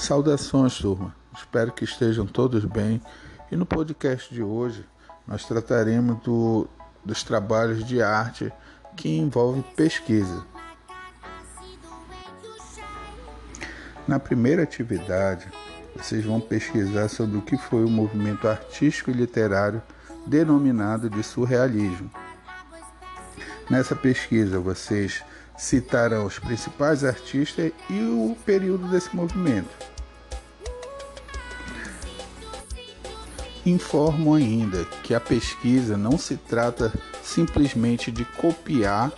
Saudações, turma. Espero que estejam todos bem. E no podcast de hoje nós trataremos do, dos trabalhos de arte que envolvem pesquisa. Na primeira atividade, vocês vão pesquisar sobre o que foi o movimento artístico e literário denominado de surrealismo. Nessa pesquisa, vocês citarão os principais artistas e o período desse movimento. Informam ainda que a pesquisa não se trata simplesmente de copiar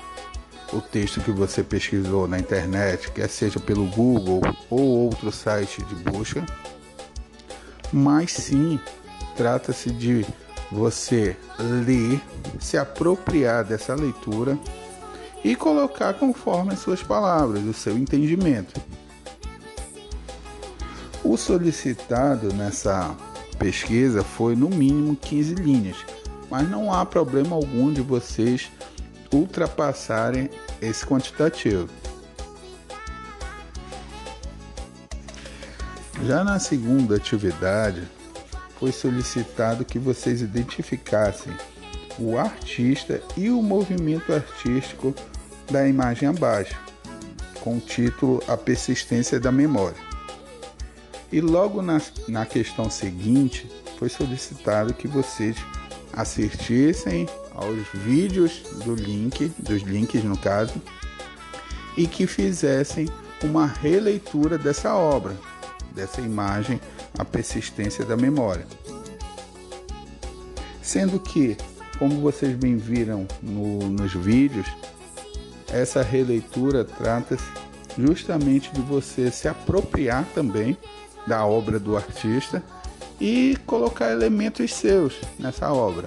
o texto que você pesquisou na internet, quer seja pelo Google ou outro site de busca, mas sim trata-se de você ler, se apropriar dessa leitura e colocar conforme as suas palavras, o seu entendimento. O solicitado nessa pesquisa foi no mínimo 15 linhas, mas não há problema algum de vocês ultrapassarem esse quantitativo. Já na segunda atividade, foi solicitado que vocês identificassem o artista e o movimento artístico da imagem abaixo, com o título A Persistência da Memória. E logo na, na questão seguinte, foi solicitado que vocês assistissem aos vídeos do link, dos links no caso, e que fizessem uma releitura dessa obra, dessa imagem, a persistência da memória. Sendo que, como vocês bem viram no, nos vídeos, essa releitura trata-se justamente de você se apropriar também da obra do artista e colocar elementos seus nessa obra.